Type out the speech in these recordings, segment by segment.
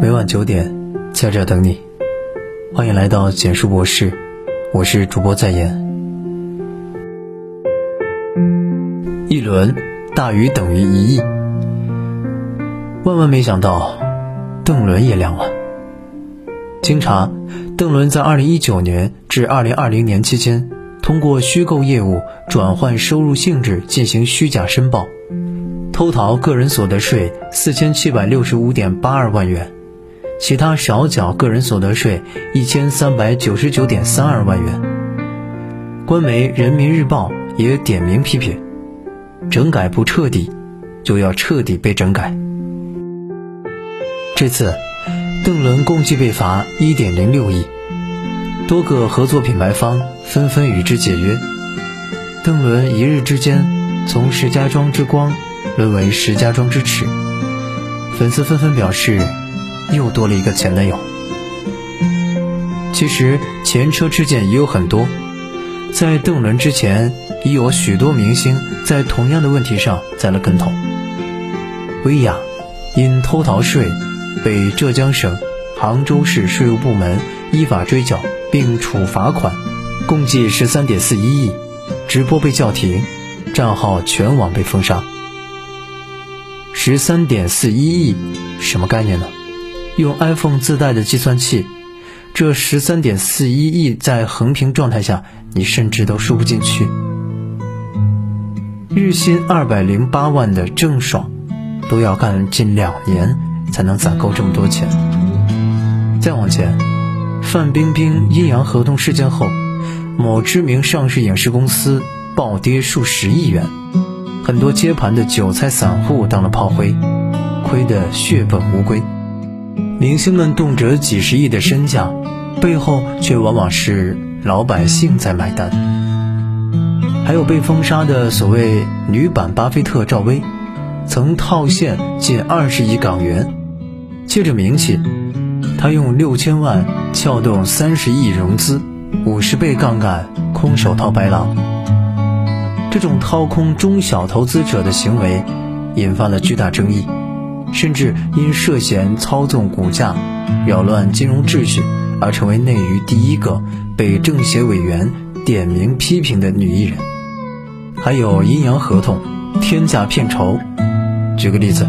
每晚九点，在这等你。欢迎来到简述博士，我是主播在言。一轮大于等于一亿，万万没想到，邓伦也凉了。经查，邓伦在二零一九年至二零二零年期间，通过虚构业务转换收入性质进行虚假申报。偷逃个人所得税四千七百六十五点八二万元，其他少缴个人所得税一千三百九十九点三二万元。官媒《人民日报》也点名批评：整改不彻底，就要彻底被整改。这次，邓伦共计被罚一点零六亿，多个合作品牌方纷纷与之解约。邓伦一日之间从石家庄之光。沦为石家庄之耻，粉丝纷纷表示，又多了一个前男友。其实前车之鉴也有很多，在邓伦之前，已有许多明星在同样的问题上栽了跟头。薇娅因偷逃税被浙江省杭州市税务部门依法追缴并处罚款，共计十三点四一亿，直播被叫停，账号全网被封杀。十三点四一亿，什么概念呢？用 iPhone 自带的计算器，这十三点四一亿在横屏状态下，你甚至都输不进去。日薪二百零八万的郑爽，都要干近两年才能攒够这么多钱。再往前，范冰冰阴阳合同事件后，某知名上市影视公司暴跌数十亿元。很多接盘的韭菜散户当了炮灰，亏得血本无归。明星们动辄几十亿的身价，背后却往往是老百姓在买单。还有被封杀的所谓女版巴菲特赵薇，曾套现近二十亿港元，借着名气，她用六千万撬动三十亿融资，五十倍杠杆空手套白狼。这种掏空中小投资者的行为，引发了巨大争议，甚至因涉嫌操纵股价、扰乱金融秩序而成为内娱第一个被政协委员点名批评的女艺人。还有阴阳合同、天价片酬。举个例子，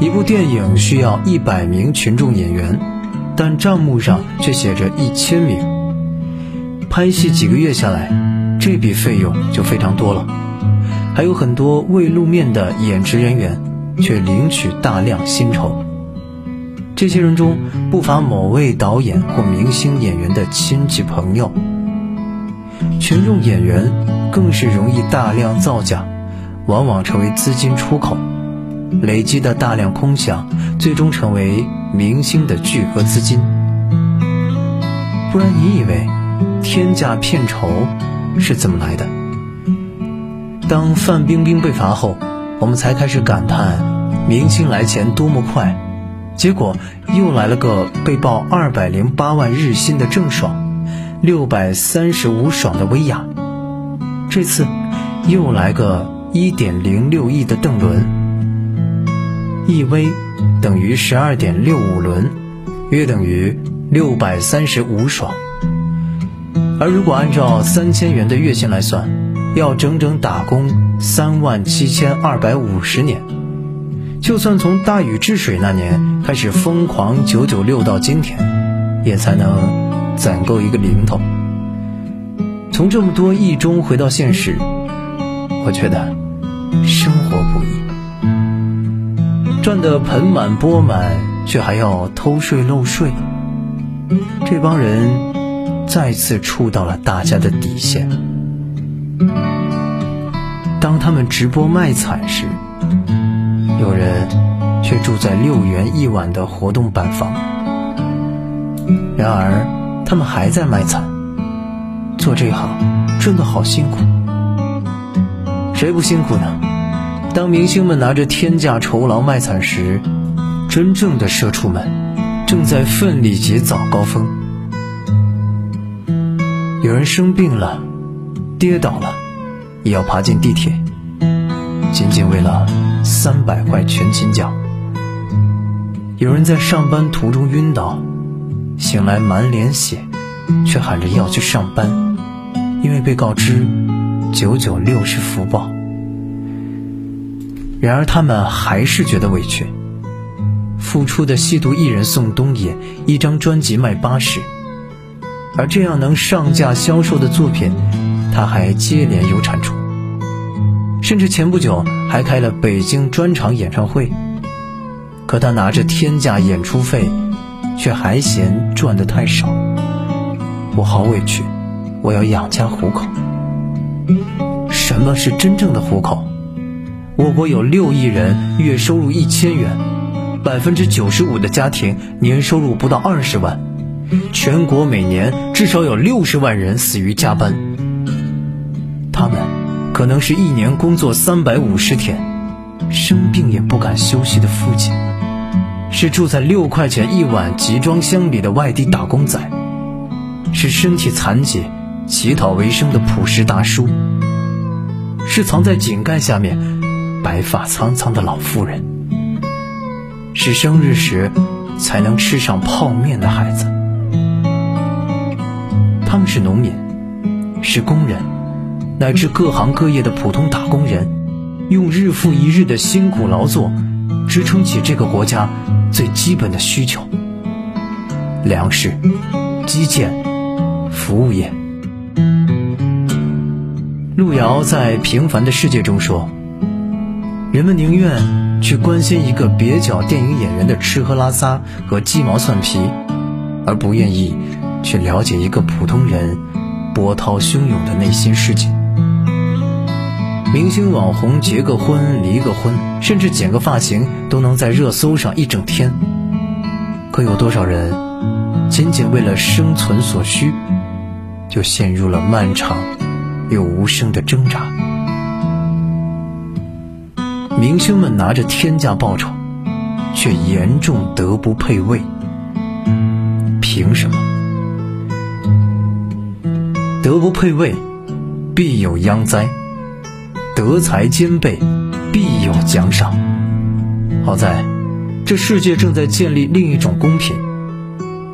一部电影需要一百名群众演员，但账目上却写着一千名，拍戏几个月下来。这笔费用就非常多了，还有很多未露面的演职人员，却领取大量薪酬。这些人中不乏某位导演或明星演员的亲戚朋友。群众演员更是容易大量造假，往往成为资金出口，累积的大量空饷，最终成为明星的巨额资金。不然你以为天价片酬？是怎么来的？当范冰冰被罚后，我们才开始感叹明星来钱多么快。结果又来了个被曝二百零八万日薪的郑爽，六百三十五爽的薇娅，这次又来个一点零六亿的邓伦。一微等于十二点六五轮，约等于六百三十五爽。而如果按照三千元的月薪来算，要整整打工三万七千二百五十年。就算从大禹治水那年开始疯狂九九六到今天，也才能攒够一个零头。从这么多亿中回到现实，我觉得生活不易，赚得盆满钵满，却还要偷税漏税，这帮人。再次触到了大家的底线。当他们直播卖惨时，有人却住在六元一晚的活动板房。然而，他们还在卖惨。做这行真的好辛苦，谁不辛苦呢？当明星们拿着天价酬劳卖惨时，真正的社畜们正在奋力挤早高峰。有人生病了，跌倒了，也要爬进地铁，仅仅为了三百块全勤奖。有人在上班途中晕倒，醒来满脸血，却喊着要去上班，因为被告知九九六是福报。然而他们还是觉得委屈。付出的吸毒艺人宋冬野，一张专辑卖八十，而这样能上架销售的作品，他还接连有产出，甚至前不久还开了北京专场演唱会。可他拿着天价演出费，却还嫌赚的太少。我好委屈，我要养家糊口。什么是真正的糊口？我国有六亿人，月收入一千元，百分之九十五的家庭年收入不到二十万，全国每年至少有六十万人死于加班。他们可能是一年工作三百五十天，生病也不敢休息的父亲。是住在六块钱一碗集装箱里的外地打工仔，是身体残疾乞讨为生的朴实大叔，是藏在井盖下面白发苍苍的老妇人，是生日时才能吃上泡面的孩子。他们是农民，是工人，乃至各行各业的普通打工人，用日复一日的辛苦劳作，支撑起这个国家。最基本的需求：粮食、基建、服务业。路遥在《平凡的世界》中说：“人们宁愿去关心一个蹩脚电影演员的吃喝拉撒和鸡毛蒜皮，而不愿意去了解一个普通人波涛汹涌的内心世界。”明星网红结个婚、离个婚，甚至剪个发型，都能在热搜上一整天。可有多少人，仅仅为了生存所需，就陷入了漫长又无声的挣扎？明星们拿着天价报酬，却严重德不配位。凭什么？德不配位，必有殃灾。德才兼备，必有奖赏。好在，这世界正在建立另一种公平。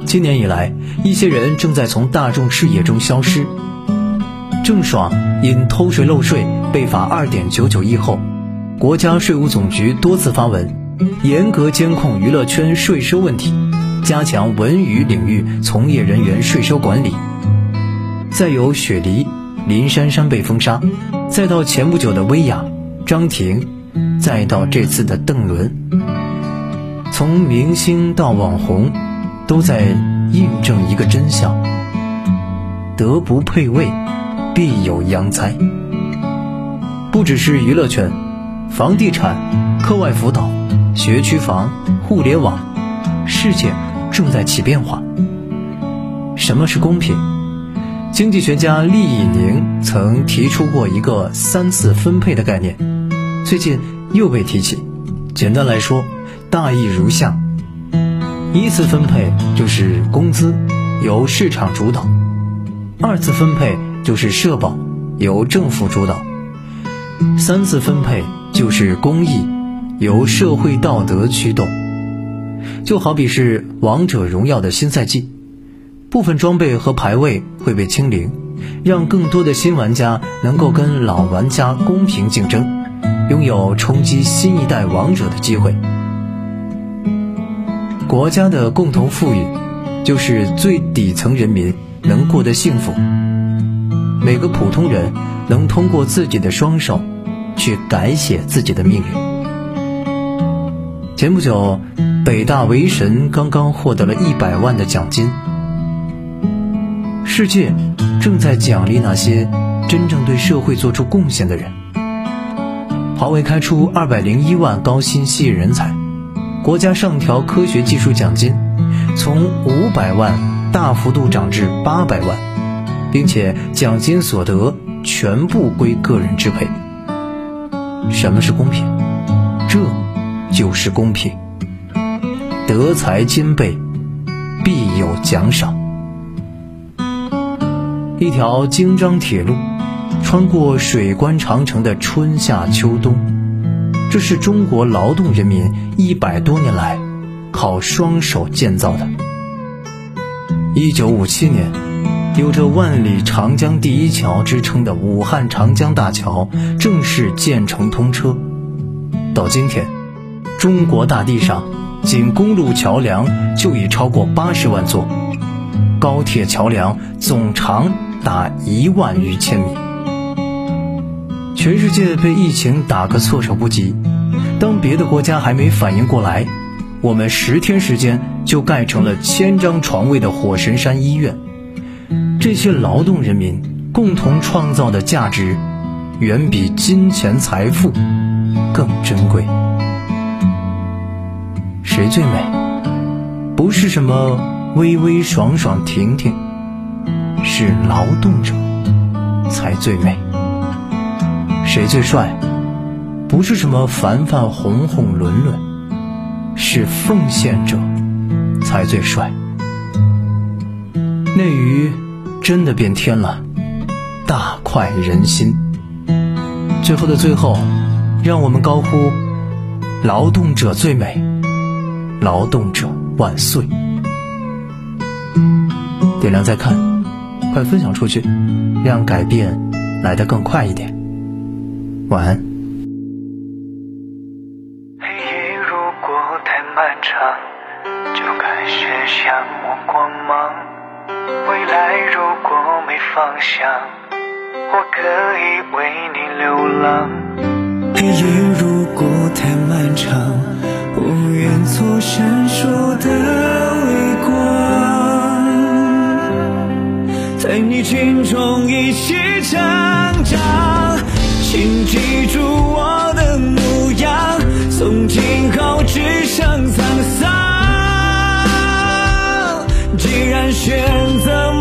今年以来，一些人正在从大众视野中消失。郑爽因偷税漏税被罚二点九九亿后，国家税务总局多次发文，严格监控娱乐圈税收问题，加强文娱领域从业人员税收管理。再有雪梨。林珊珊被封杀，再到前不久的薇娅、张庭，再到这次的邓伦，从明星到网红，都在印证一个真相：德不配位，必有殃灾。不只是娱乐圈，房地产、课外辅导、学区房、互联网，世界正在起变化。什么是公平？经济学家厉以宁曾提出过一个三次分配的概念，最近又被提起。简单来说，大意如下：一次分配就是工资，由市场主导；二次分配就是社保，由政府主导；三次分配就是公益，由社会道德驱动。就好比是王者荣耀的新赛季。部分装备和排位会被清零，让更多的新玩家能够跟老玩家公平竞争，拥有冲击新一代王者的机会。国家的共同富裕，就是最底层人民能过得幸福，每个普通人能通过自己的双手，去改写自己的命运。前不久，北大韦神刚刚获得了一百万的奖金。世界正在奖励那些真正对社会做出贡献的人。华为开出二百零一万高薪吸引人才，国家上调科学技术奖金，从五百万大幅度涨至八百万，并且奖金所得全部归个人支配。什么是公平？这就是公平。德才兼备，必有奖赏。一条京张铁路，穿过水关长城的春夏秋冬，这是中国劳动人民一百多年来靠双手建造的。一九五七年，有着“万里长江第一桥”之称的武汉长江大桥正式建成通车。到今天，中国大地上仅公路桥梁就已超过八十万座，高铁桥梁总长达一万余千米。全世界被疫情打个措手不及，当别的国家还没反应过来，我们十天时间就盖成了千张床位的火神山医院。这些劳动人民共同创造的价值，远比金钱财富更珍贵。谁最美？不是什么微微爽爽婷婷，是劳动者才最美。谁最帅？不是什么凡凡红红伦伦，是奉献者才最帅。那鱼真的变天了，大快人心。最后的最后，让我们高呼：劳动者最美！劳动者万岁！点亮再看，快分享出去，让改变来得更快一点。晚安。黑夜如果太漫长，就该写下我光芒。未来如果没方向，我可以为你流浪。黑夜如果太漫长。我愿做闪烁的在你心中一起成长，请记住我的模样，从今后只剩沧桑。既然选择